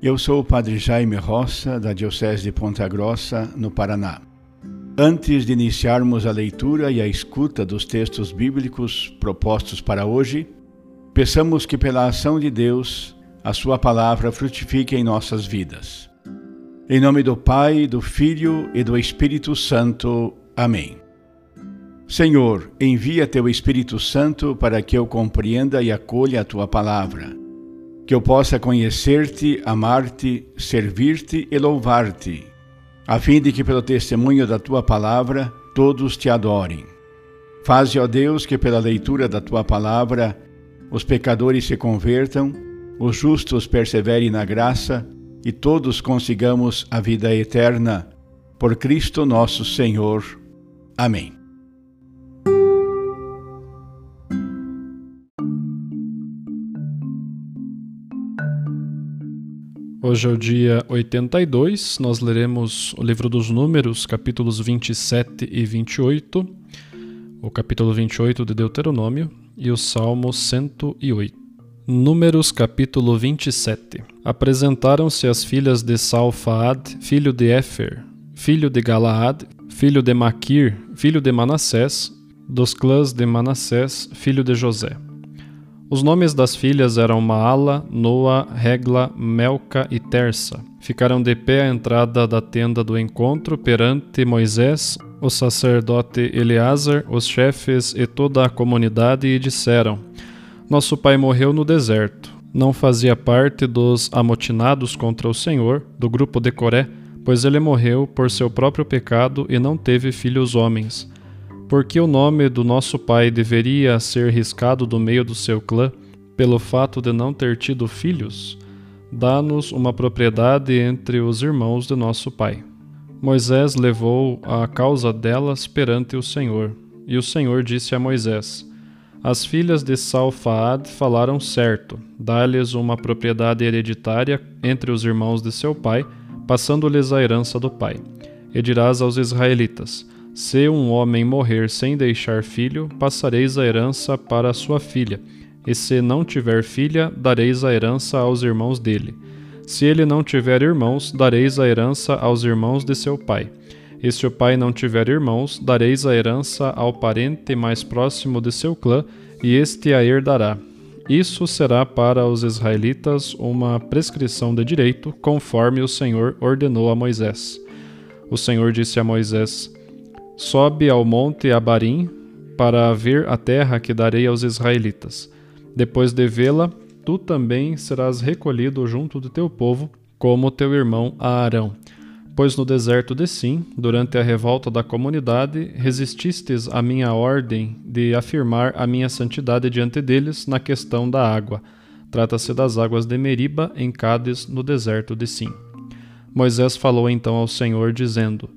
eu sou o Padre Jaime Roça, da Diocese de Ponta Grossa, no Paraná. Antes de iniciarmos a leitura e a escuta dos textos bíblicos propostos para hoje, peçamos que, pela ação de Deus, a Sua palavra frutifique em nossas vidas. Em nome do Pai, do Filho e do Espírito Santo. Amém. Senhor, envia Teu Espírito Santo para que eu compreenda e acolha a Tua palavra que eu possa conhecer-te, amar-te, servir-te e louvar-te, a fim de que, pelo testemunho da tua palavra, todos te adorem. Faze, ó Deus, que pela leitura da tua palavra os pecadores se convertam, os justos perseverem na graça e todos consigamos a vida eterna. Por Cristo nosso Senhor. Amém. Hoje é o dia 82, nós leremos o livro dos Números, capítulos 27 e 28, o capítulo 28 de Deuteronômio e o Salmo 108. Números capítulo 27 Apresentaram-se as filhas de Salfaad, filho de Éfer, filho de Galaad, filho de Maquir, filho de Manassés, dos clãs de Manassés, filho de José. Os nomes das filhas eram Maala, Noa, Regla, Melca e Tersa. Ficaram de pé à entrada da tenda do encontro perante Moisés, o sacerdote Eleazar, os chefes e toda a comunidade e disseram: Nosso pai morreu no deserto. Não fazia parte dos amotinados contra o Senhor, do grupo de Coré, pois ele morreu por seu próprio pecado e não teve filhos homens. Porque o nome do nosso pai deveria ser riscado do meio do seu clã, pelo fato de não ter tido filhos? Dá-nos uma propriedade entre os irmãos de nosso pai. Moisés levou a causa delas perante o Senhor. E o Senhor disse a Moisés: As filhas de Salfaad falaram certo, dá-lhes uma propriedade hereditária entre os irmãos de seu pai, passando-lhes a herança do pai. E dirás aos israelitas: se um homem morrer sem deixar filho, passareis a herança para sua filha, e se não tiver filha, dareis a herança aos irmãos dele. Se ele não tiver irmãos, dareis a herança aos irmãos de seu pai. E se o pai não tiver irmãos, dareis a herança ao parente mais próximo de seu clã, e este a herdará. Isso será para os israelitas uma prescrição de direito, conforme o Senhor ordenou a Moisés. O Senhor disse a Moisés: Sobe ao monte Abarim para ver a terra que darei aos israelitas. Depois de vê-la, tu também serás recolhido junto do teu povo, como teu irmão Arão. Pois no deserto de Sim, durante a revolta da comunidade, resististes à minha ordem de afirmar a minha santidade diante deles na questão da água. Trata-se das águas de Meriba, em Cádiz, no deserto de Sim. Moisés falou então ao Senhor, dizendo: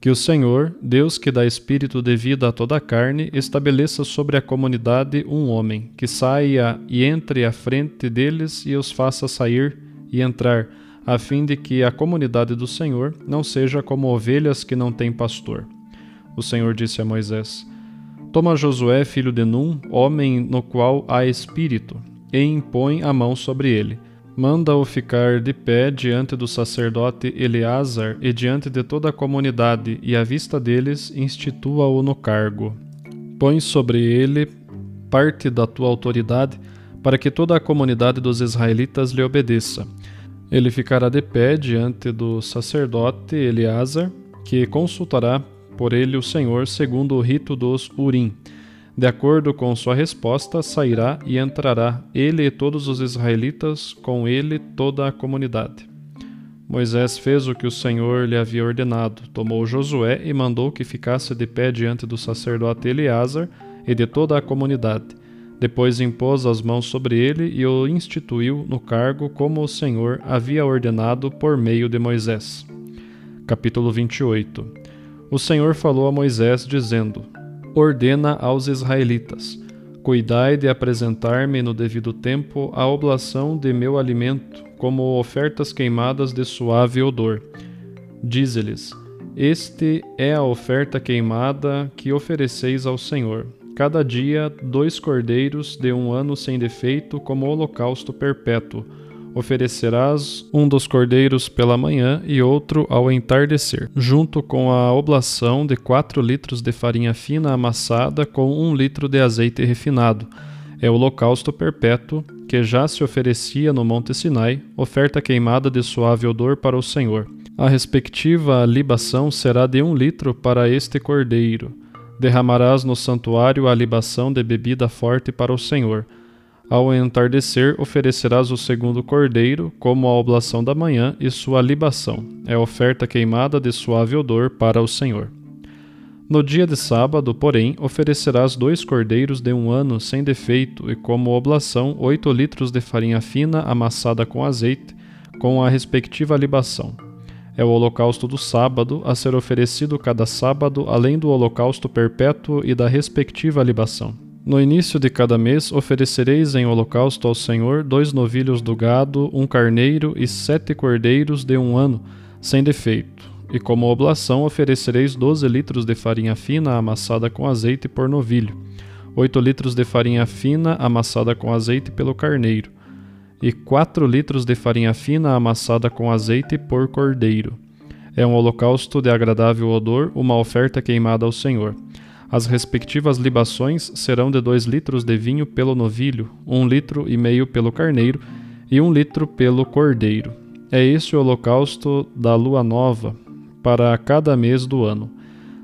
que o Senhor, Deus que dá espírito de vida a toda a carne, estabeleça sobre a comunidade um homem, que saia e entre à frente deles e os faça sair e entrar, a fim de que a comunidade do Senhor não seja como ovelhas que não têm pastor. O Senhor disse a Moisés: Toma Josué, filho de Num, homem no qual há espírito, e impõe a mão sobre ele Manda-o ficar de pé diante do sacerdote Eleazar e diante de toda a comunidade, e à vista deles institua-o no cargo. Põe sobre ele parte da tua autoridade, para que toda a comunidade dos israelitas lhe obedeça. Ele ficará de pé diante do sacerdote Eleazar, que consultará por ele o Senhor segundo o rito dos Urim de acordo com sua resposta, sairá e entrará ele e todos os israelitas, com ele toda a comunidade. Moisés fez o que o Senhor lhe havia ordenado, tomou Josué e mandou que ficasse de pé diante do sacerdote Eleazar e de toda a comunidade. Depois impôs as mãos sobre ele e o instituiu no cargo como o Senhor havia ordenado por meio de Moisés. Capítulo 28 O Senhor falou a Moisés, dizendo: ordena aos israelitas: Cuidai de apresentar-me no devido tempo a oblação de meu alimento, como ofertas queimadas de suave odor. Dize-lhes: Este é a oferta queimada que ofereceis ao Senhor. Cada dia, dois cordeiros de um ano sem defeito, como holocausto perpétuo oferecerás um dos cordeiros pela manhã e outro ao entardecer, junto com a oblação de quatro litros de farinha fina amassada com um litro de azeite refinado. É o holocausto perpétuo que já se oferecia no Monte Sinai, oferta queimada de suave odor para o Senhor. A respectiva libação será de um litro para este cordeiro. Derramarás no santuário a libação de bebida forte para o Senhor ao entardecer, oferecerás o segundo cordeiro, como a oblação da manhã, e sua libação. É oferta queimada de suave odor para o Senhor. No dia de sábado, porém, oferecerás dois cordeiros de um ano sem defeito, e como oblação, oito litros de farinha fina amassada com azeite, com a respectiva libação. É o holocausto do sábado, a ser oferecido cada sábado, além do holocausto perpétuo e da respectiva libação. No início de cada mês oferecereis em holocausto ao Senhor dois novilhos do gado, um carneiro e sete cordeiros de um ano, sem defeito. E como oblação oferecereis doze litros de farinha fina amassada com azeite por novilho, oito litros de farinha fina amassada com azeite pelo carneiro, e quatro litros de farinha fina amassada com azeite por cordeiro. É um holocausto de agradável odor, uma oferta queimada ao Senhor. As respectivas libações serão de dois litros de vinho pelo novilho, um litro e meio pelo carneiro e um litro pelo cordeiro. É este o holocausto da lua nova, para cada mês do ano.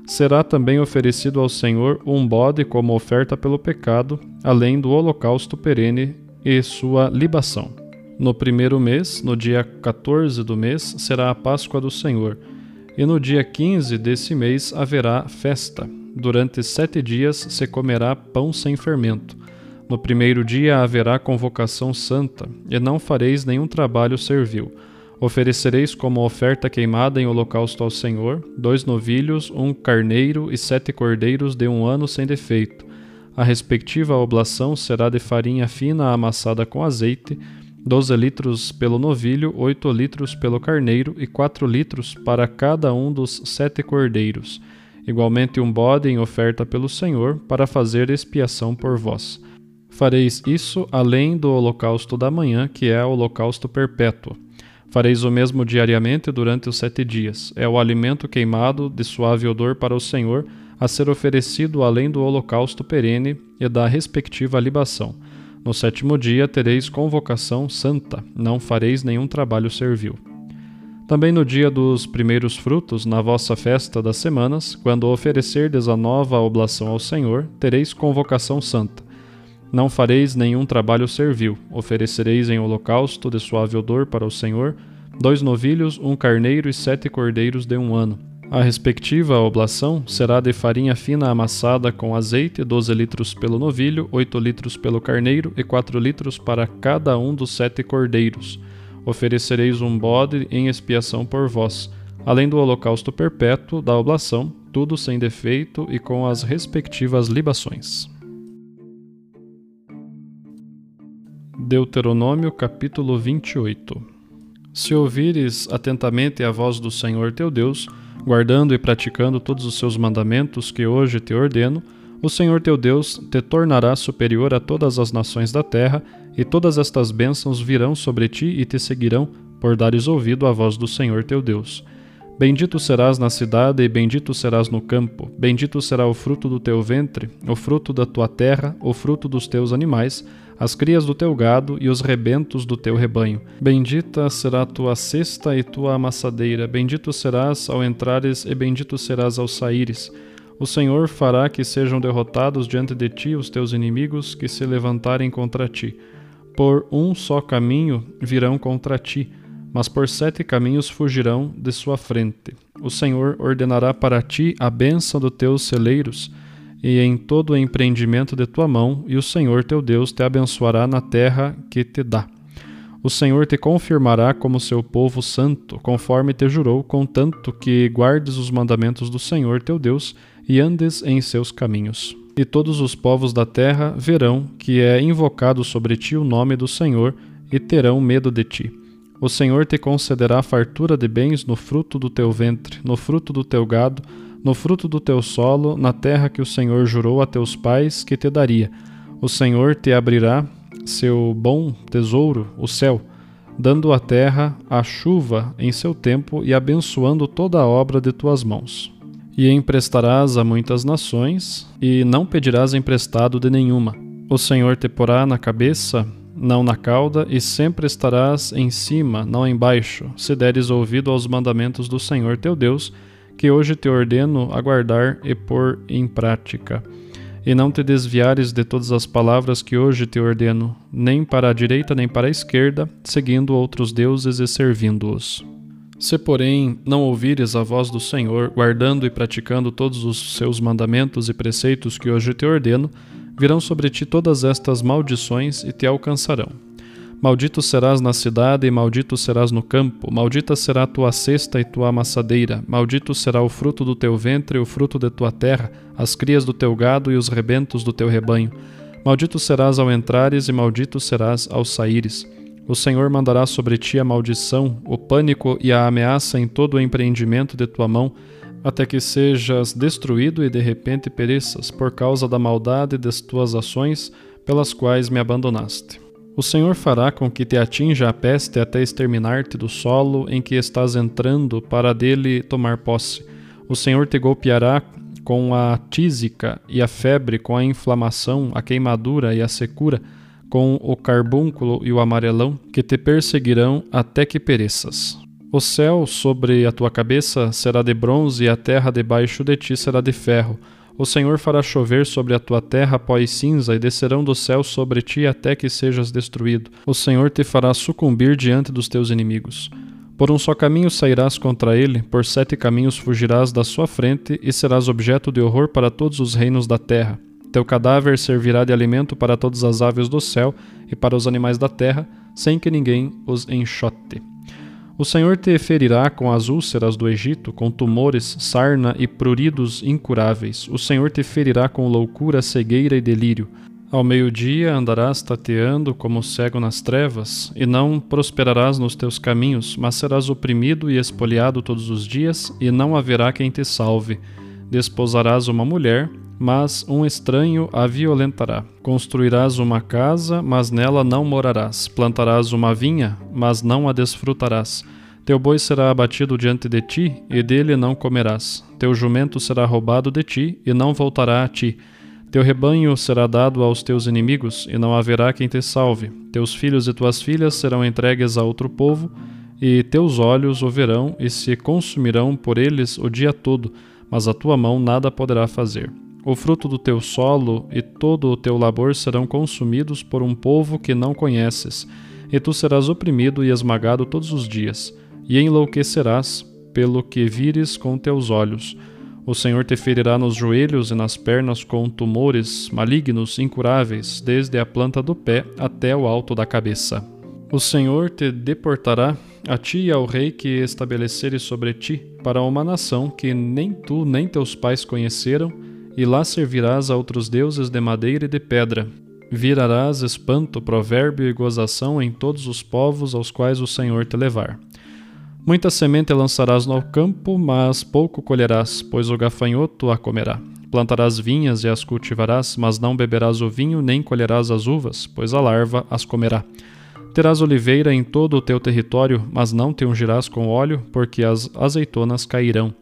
Será também oferecido ao Senhor um bode como oferta pelo pecado, além do holocausto perene e sua libação. No primeiro mês, no dia 14 do mês, será a Páscoa do Senhor, e no dia 15 desse mês haverá festa Durante sete dias se comerá pão sem fermento. No primeiro dia haverá convocação santa, e não fareis nenhum trabalho servil. Oferecereis como oferta queimada em holocausto ao Senhor dois novilhos, um carneiro e sete cordeiros de um ano sem defeito. A respectiva oblação será de farinha fina amassada com azeite, doze litros pelo novilho, oito litros pelo carneiro e quatro litros para cada um dos sete cordeiros igualmente um bode em oferta pelo Senhor, para fazer expiação por vós. Fareis isso além do holocausto da manhã, que é o holocausto perpétuo. Fareis o mesmo diariamente durante os sete dias. É o alimento queimado de suave odor para o Senhor, a ser oferecido além do holocausto perene e da respectiva libação. No sétimo dia tereis convocação santa, não fareis nenhum trabalho servil. Também no dia dos primeiros frutos, na vossa festa das semanas, quando oferecerdes a nova oblação ao Senhor, tereis convocação santa. Não fareis nenhum trabalho servil, oferecereis em holocausto de suave odor para o Senhor dois novilhos, um carneiro e sete cordeiros de um ano. A respectiva oblação será de farinha fina amassada com azeite, doze litros pelo novilho, oito litros pelo carneiro e quatro litros para cada um dos sete cordeiros oferecereis um bode em expiação por vós, além do holocausto perpétuo da oblação, tudo sem defeito e com as respectivas libações. Deuteronômio capítulo 28 Se ouvires atentamente a voz do Senhor teu Deus, guardando e praticando todos os seus mandamentos que hoje te ordeno, O Senhor teu Deus te tornará superior a todas as nações da terra, e todas estas bênçãos virão sobre ti e te seguirão, por dares ouvido à voz do Senhor teu Deus. Bendito serás na cidade e bendito serás no campo. Bendito será o fruto do teu ventre, o fruto da tua terra, o fruto dos teus animais, as crias do teu gado e os rebentos do teu rebanho. Bendita será tua cesta e tua amassadeira. Bendito serás ao entrares e bendito serás ao saíres. O Senhor fará que sejam derrotados diante de ti os teus inimigos que se levantarem contra ti. Por um só caminho virão contra ti mas por sete caminhos fugirão de sua frente. O Senhor ordenará para ti a bênção dos teus celeiros e em todo o empreendimento de tua mão, e o Senhor teu Deus te abençoará na terra que te dá. O Senhor te confirmará como seu povo santo, conforme te jurou, contanto que guardes os mandamentos do Senhor teu Deus e andes em seus caminhos. E todos os povos da terra verão que é invocado sobre ti o nome do Senhor e terão medo de ti. O Senhor te concederá fartura de bens no fruto do teu ventre, no fruto do teu gado, no fruto do teu solo, na terra que o Senhor jurou a teus pais que te daria. O Senhor te abrirá seu bom tesouro, o céu, dando à terra a chuva em seu tempo e abençoando toda a obra de tuas mãos. E emprestarás a muitas nações, e não pedirás emprestado de nenhuma. O Senhor te porá na cabeça não na cauda, e sempre estarás em cima, não embaixo, se deres ouvido aos mandamentos do Senhor teu Deus, que hoje te ordeno aguardar e pôr em prática. E não te desviares de todas as palavras que hoje te ordeno, nem para a direita nem para a esquerda, seguindo outros deuses e servindo-os. Se, porém, não ouvires a voz do Senhor, guardando e praticando todos os seus mandamentos e preceitos que hoje te ordeno, virão sobre ti todas estas maldições e te alcançarão. Maldito serás na cidade e maldito serás no campo, maldita será tua cesta e tua amassadeira, maldito será o fruto do teu ventre e o fruto de tua terra, as crias do teu gado e os rebentos do teu rebanho. Maldito serás ao entrares e maldito serás ao saíres. O Senhor mandará sobre ti a maldição, o pânico e a ameaça em todo o empreendimento de tua mão, até que sejas destruído e de repente pereças por causa da maldade das tuas ações pelas quais me abandonaste. O Senhor fará com que te atinja a peste até exterminar-te do solo em que estás entrando para dele tomar posse. O Senhor te golpeará com a tísica e a febre, com a inflamação, a queimadura e a secura, com o carbúnculo e o amarelão, que te perseguirão até que pereças. O céu sobre a tua cabeça será de bronze e a terra debaixo de ti será de ferro. O Senhor fará chover sobre a tua terra pó e cinza, e descerão do céu sobre ti até que sejas destruído. O Senhor te fará sucumbir diante dos teus inimigos. Por um só caminho sairás contra ele, por sete caminhos fugirás da sua frente, e serás objeto de horror para todos os reinos da terra. Teu cadáver servirá de alimento para todas as aves do céu e para os animais da terra, sem que ninguém os enxote. O Senhor te ferirá com as úlceras do Egito, com tumores, sarna e pruridos incuráveis. O Senhor te ferirá com loucura, cegueira e delírio. Ao meio-dia andarás tateando como cego nas trevas, e não prosperarás nos teus caminhos, mas serás oprimido e espoliado todos os dias, e não haverá quem te salve. Desposarás uma mulher, mas um estranho a violentará. Construirás uma casa, mas nela não morarás. Plantarás uma vinha, mas não a desfrutarás. Teu boi será abatido diante de ti, e dele não comerás. Teu jumento será roubado de ti, e não voltará a ti. Teu rebanho será dado aos teus inimigos, e não haverá quem te salve. Teus filhos e tuas filhas serão entregues a outro povo, e teus olhos o verão e se consumirão por eles o dia todo, mas a tua mão nada poderá fazer. O fruto do teu solo e todo o teu labor serão consumidos por um povo que não conheces, e tu serás oprimido e esmagado todos os dias, e enlouquecerás pelo que vires com teus olhos. O Senhor te ferirá nos joelhos e nas pernas com tumores malignos incuráveis, desde a planta do pé até o alto da cabeça. O Senhor te deportará a ti e ao rei que estabeleceres sobre ti, para uma nação que nem tu nem teus pais conheceram, e lá servirás a outros deuses de madeira e de pedra. Virarás espanto, provérbio e gozação em todos os povos aos quais o Senhor te levar. Muita semente lançarás no campo, mas pouco colherás, pois o gafanhoto a comerá. plantarás vinhas e as cultivarás, mas não beberás o vinho nem colherás as uvas, pois a larva as comerá. Terás oliveira em todo o teu território, mas não te ungirás com óleo, porque as azeitonas cairão.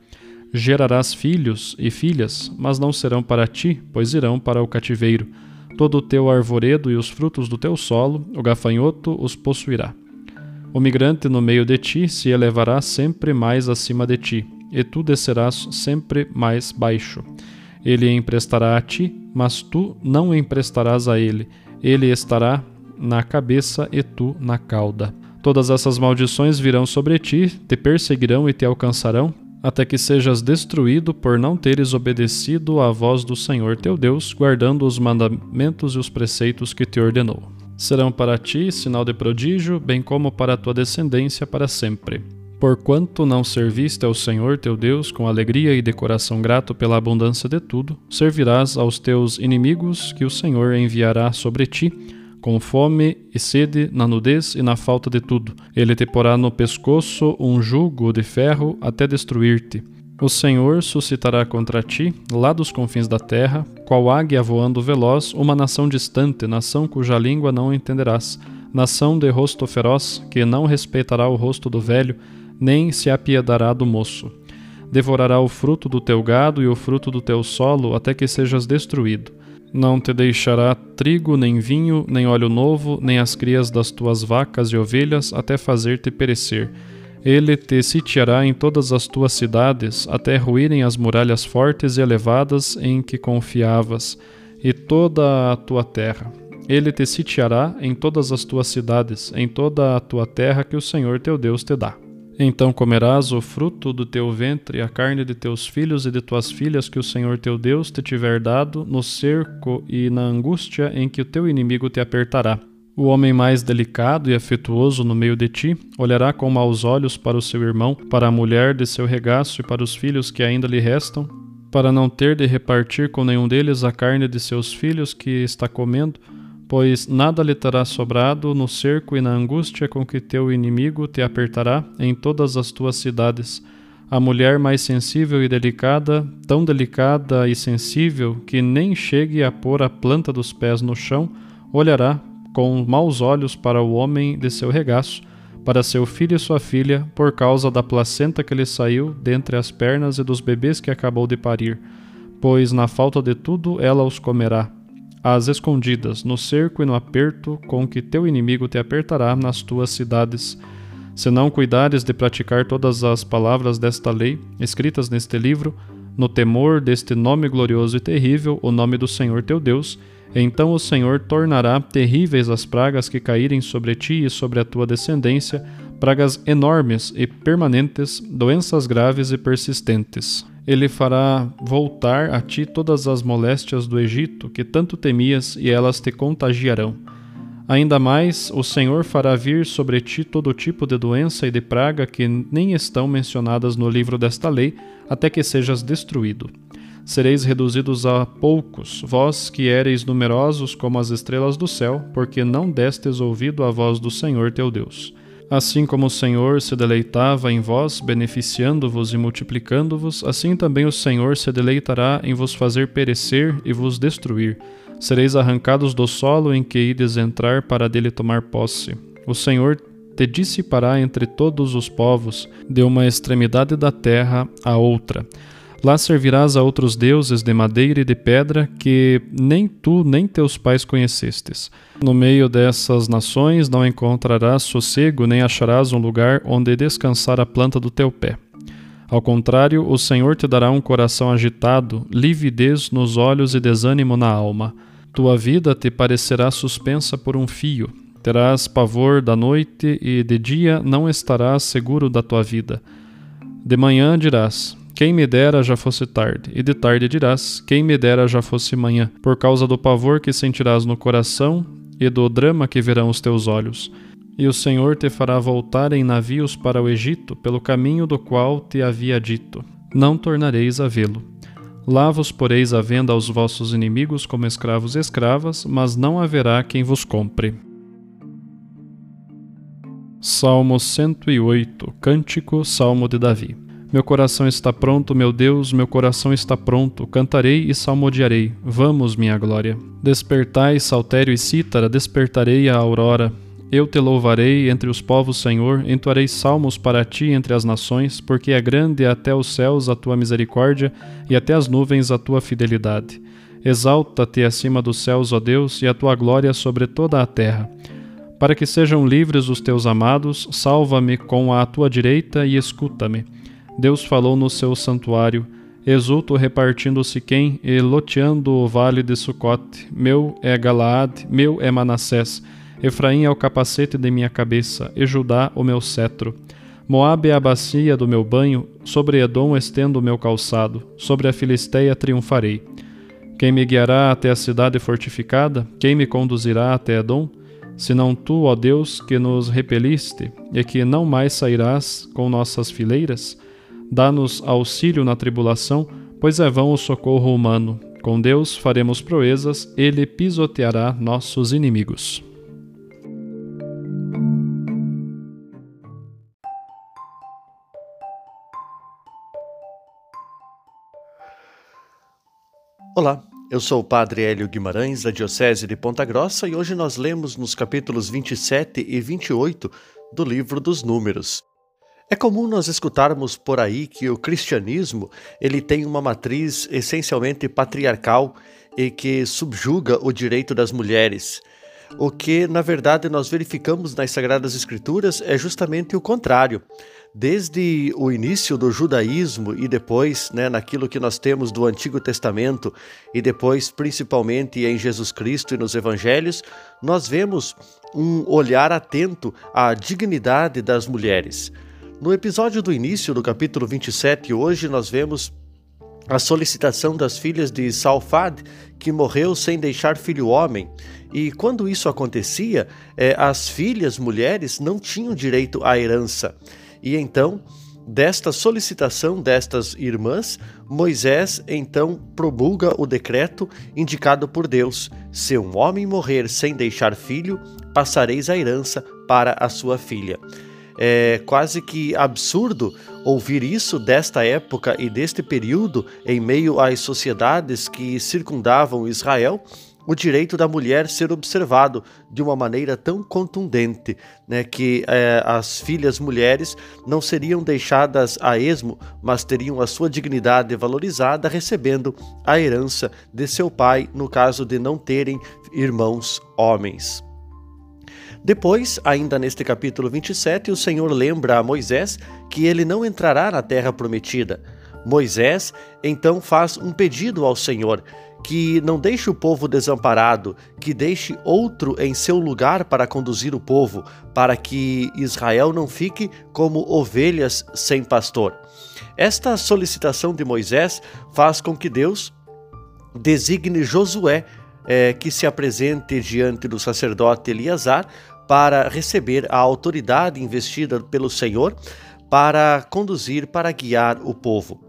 Gerarás filhos e filhas, mas não serão para ti, pois irão para o cativeiro. Todo o teu arvoredo e os frutos do teu solo, o gafanhoto os possuirá. O migrante no meio de ti se elevará sempre mais acima de ti, e tu descerás sempre mais baixo. Ele emprestará a ti, mas tu não emprestarás a ele. Ele estará na cabeça e tu na cauda. Todas essas maldições virão sobre ti, te perseguirão e te alcançarão, até que sejas destruído por não teres obedecido à voz do Senhor teu Deus, guardando os mandamentos e os preceitos que te ordenou. Serão para ti sinal de prodígio, bem como para a tua descendência para sempre. Porquanto não serviste ao Senhor teu Deus com alegria e de coração grato pela abundância de tudo, servirás aos teus inimigos que o Senhor enviará sobre ti, com fome e sede, na nudez e na falta de tudo. Ele te porá no pescoço um jugo de ferro até destruir-te. O Senhor suscitará contra ti, lá dos confins da terra, qual águia voando veloz, uma nação distante, nação cuja língua não entenderás, nação de rosto feroz, que não respeitará o rosto do velho, nem se apiedará do moço. Devorará o fruto do teu gado e o fruto do teu solo, até que sejas destruído. Não te deixará trigo, nem vinho, nem óleo novo, nem as crias das tuas vacas e ovelhas, até fazer-te perecer. Ele te sitiará em todas as tuas cidades, até ruírem as muralhas fortes e elevadas em que confiavas, e toda a tua terra. Ele te sitiará em todas as tuas cidades, em toda a tua terra que o Senhor teu Deus te dá. Então comerás o fruto do teu ventre, a carne de teus filhos e de tuas filhas que o Senhor teu Deus te tiver dado, no cerco e na angústia em que o teu inimigo te apertará. O homem mais delicado e afetuoso no meio de ti olhará com maus olhos para o seu irmão, para a mulher de seu regaço e para os filhos que ainda lhe restam, para não ter de repartir com nenhum deles a carne de seus filhos que está comendo, pois nada lhe terá sobrado no cerco e na angústia com que teu inimigo te apertará em todas as tuas cidades. A mulher mais sensível e delicada, tão delicada e sensível que nem chegue a pôr a planta dos pés no chão, olhará com maus olhos para o homem de seu regaço, para seu filho e sua filha, por causa da placenta que lhe saiu dentre as pernas e dos bebês que acabou de parir, pois na falta de tudo ela os comerá às escondidas, no cerco e no aperto com que teu inimigo te apertará nas tuas cidades. Se não cuidares de praticar todas as palavras desta lei, escritas neste livro, no temor deste nome glorioso e terrível, o nome do Senhor teu Deus, então o Senhor tornará terríveis as pragas que caírem sobre ti e sobre a tua descendência, pragas enormes e permanentes, doenças graves e persistentes ele fará voltar a ti todas as moléstias do Egito que tanto temias, e elas te contagiarão. Ainda mais, o Senhor fará vir sobre ti todo tipo de doença e de praga que nem estão mencionadas no livro desta lei, até que sejas destruído. Sereis reduzidos a poucos, vós que éreis numerosos como as estrelas do céu, porque não destes ouvido à voz do Senhor teu Deus. Assim como o Senhor se deleitava em vós, beneficiando-vos e multiplicando-vos, assim também o Senhor se deleitará em vos fazer perecer e vos destruir. Sereis arrancados do solo em que ides entrar para dele tomar posse. O Senhor te dissipará entre todos os povos, de uma extremidade da terra à outra. Lá servirás a outros deuses de madeira e de pedra que nem tu nem teus pais conhecestes. No meio dessas nações não encontrarás sossego, nem acharás um lugar onde descansar a planta do teu pé. Ao contrário, o Senhor te dará um coração agitado, lividez nos olhos e desânimo na alma. Tua vida te parecerá suspensa por um fio. Terás pavor da noite e de dia não estarás seguro da tua vida. De manhã dirás: quem me dera já fosse tarde, e de tarde dirás: Quem me dera já fosse manhã, por causa do pavor que sentirás no coração e do drama que verão os teus olhos. E o Senhor te fará voltar em navios para o Egito, pelo caminho do qual te havia dito: Não tornareis a vê-lo. Lá vos poreis à venda aos vossos inimigos como escravos e escravas, mas não haverá quem vos compre. Salmo 108 Cântico Salmo de Davi Meu coração está pronto, meu Deus, meu coração está pronto. Cantarei e salmodiarei. Vamos, minha glória. Despertai, saltério e cítara, despertarei a aurora. Eu te louvarei entre os povos, Senhor, entoarei salmos para ti entre as nações, porque é grande até os céus a tua misericórdia e até as nuvens a tua fidelidade. Exalta-te acima dos céus, ó Deus, e a tua glória sobre toda a terra. Para que sejam livres os teus amados, salva-me com a tua direita e escuta-me. Deus falou no seu santuário. Exulto repartindo Siquém e loteando o vale de Sucote. Meu é Galaad, meu é Manassés. Efraim é o capacete de minha cabeça, e Judá o meu cetro. Moabe é a bacia do meu banho, sobre Edom estendo o meu calçado, sobre a Filisteia triunfarei. Quem me guiará até a cidade fortificada? Quem me conduzirá até Edom? Senão tu, ó Deus, que nos repeliste, e que não mais sairás com nossas fileiras? Dá-nos auxílio na tribulação, pois é vão o socorro humano. Com Deus faremos proezas, ele pisoteará nossos inimigos. Olá, eu sou o Padre Hélio Guimarães, da Diocese de Ponta Grossa, e hoje nós lemos nos capítulos 27 e 28 do livro dos Números. É comum nós escutarmos por aí que o cristianismo ele tem uma matriz essencialmente patriarcal e que subjuga o direito das mulheres. O que, na verdade, nós verificamos nas Sagradas Escrituras é justamente o contrário. Desde o início do judaísmo e depois, né, naquilo que nós temos do Antigo Testamento e depois, principalmente em Jesus Cristo e nos Evangelhos, nós vemos um olhar atento à dignidade das mulheres. No episódio do início do capítulo 27, hoje nós vemos a solicitação das filhas de Salfad, que morreu sem deixar filho homem. E quando isso acontecia, é, as filhas mulheres não tinham direito à herança. E então, desta solicitação destas irmãs, Moisés então promulga o decreto indicado por Deus: se um homem morrer sem deixar filho, passareis a herança para a sua filha. É quase que absurdo ouvir isso desta época e deste período em meio às sociedades que circundavam Israel, o direito da mulher ser observado de uma maneira tão contundente, né, que é, as filhas mulheres não seriam deixadas a esmo, mas teriam a sua dignidade valorizada, recebendo a herança de seu pai, no caso de não terem irmãos homens. Depois, ainda neste capítulo 27, o Senhor lembra a Moisés que ele não entrará na terra prometida. Moisés então faz um pedido ao Senhor que não deixe o povo desamparado, que deixe outro em seu lugar para conduzir o povo, para que Israel não fique como ovelhas sem pastor. Esta solicitação de Moisés faz com que Deus designe Josué é, que se apresente diante do sacerdote Eliasar para receber a autoridade investida pelo Senhor para conduzir, para guiar o povo.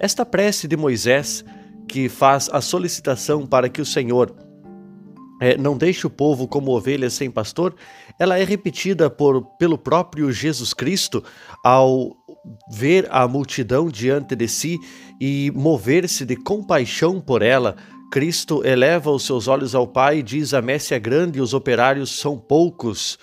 Esta prece de Moisés, que faz a solicitação para que o Senhor é, não deixe o povo como ovelhas sem pastor, ela é repetida por, pelo próprio Jesus Cristo ao ver a multidão diante de si e mover-se de compaixão por ela, Cristo eleva os seus olhos ao Pai e diz: A messe é grande e os operários são poucos.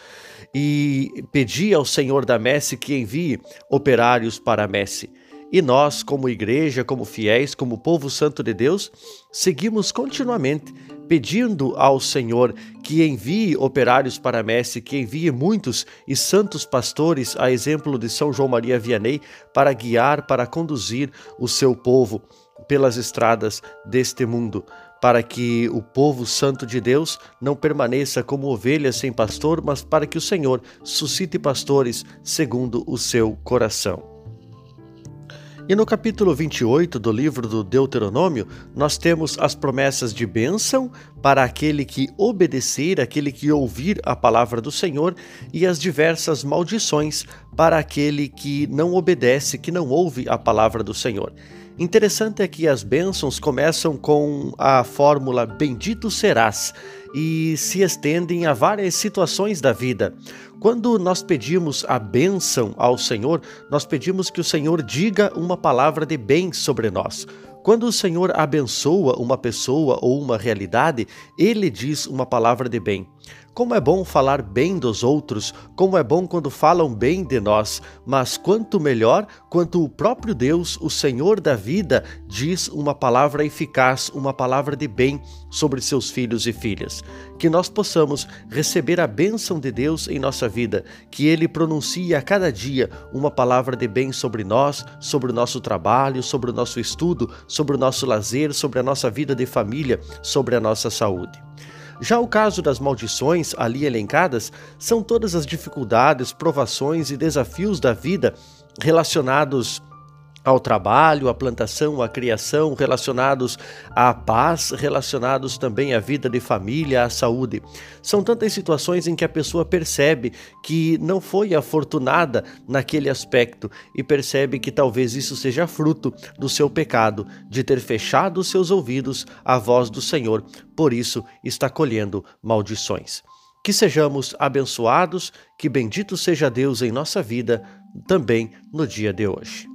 E pedi ao Senhor da messe que envie operários para a messe. E nós, como igreja, como fiéis, como povo santo de Deus, seguimos continuamente pedindo ao Senhor que envie operários para a messe, que envie muitos e santos pastores, a exemplo de São João Maria Vianney, para guiar, para conduzir o seu povo pelas estradas deste mundo, para que o povo santo de Deus não permaneça como ovelhas sem pastor, mas para que o Senhor suscite pastores segundo o seu coração. E no capítulo 28 do livro do Deuteronômio, nós temos as promessas de bênção para aquele que obedecer, aquele que ouvir a palavra do Senhor, e as diversas maldições para aquele que não obedece, que não ouve a palavra do Senhor. Interessante é que as bênçãos começam com a fórmula bendito serás e se estendem a várias situações da vida. Quando nós pedimos a bênção ao Senhor, nós pedimos que o Senhor diga uma palavra de bem sobre nós. Quando o Senhor abençoa uma pessoa ou uma realidade, ele diz uma palavra de bem. Como é bom falar bem dos outros, como é bom quando falam bem de nós, mas quanto melhor quando o próprio Deus, o Senhor da vida, diz uma palavra eficaz, uma palavra de bem sobre seus filhos e filhas. Que nós possamos receber a bênção de Deus em nossa vida, que Ele pronuncie a cada dia uma palavra de bem sobre nós, sobre o nosso trabalho, sobre o nosso estudo, sobre o nosso lazer, sobre a nossa vida de família, sobre a nossa saúde. Já o caso das maldições ali elencadas são todas as dificuldades, provações e desafios da vida relacionados ao trabalho, à plantação, à criação, relacionados à paz, relacionados também à vida de família, à saúde. São tantas situações em que a pessoa percebe que não foi afortunada naquele aspecto e percebe que talvez isso seja fruto do seu pecado, de ter fechado seus ouvidos à voz do Senhor, por isso está colhendo maldições. Que sejamos abençoados, que bendito seja Deus em nossa vida, também no dia de hoje.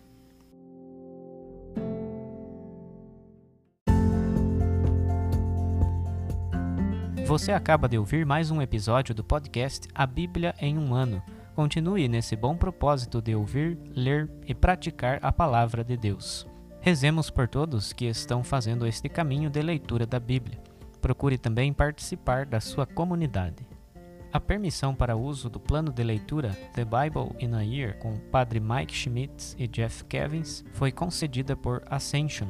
Você acaba de ouvir mais um episódio do podcast A Bíblia em um Ano. Continue nesse bom propósito de ouvir, ler e praticar a palavra de Deus. Rezemos por todos que estão fazendo este caminho de leitura da Bíblia. Procure também participar da sua comunidade. A permissão para uso do plano de leitura The Bible in a Year com o Padre Mike Schmitz e Jeff Kevins foi concedida por Ascension.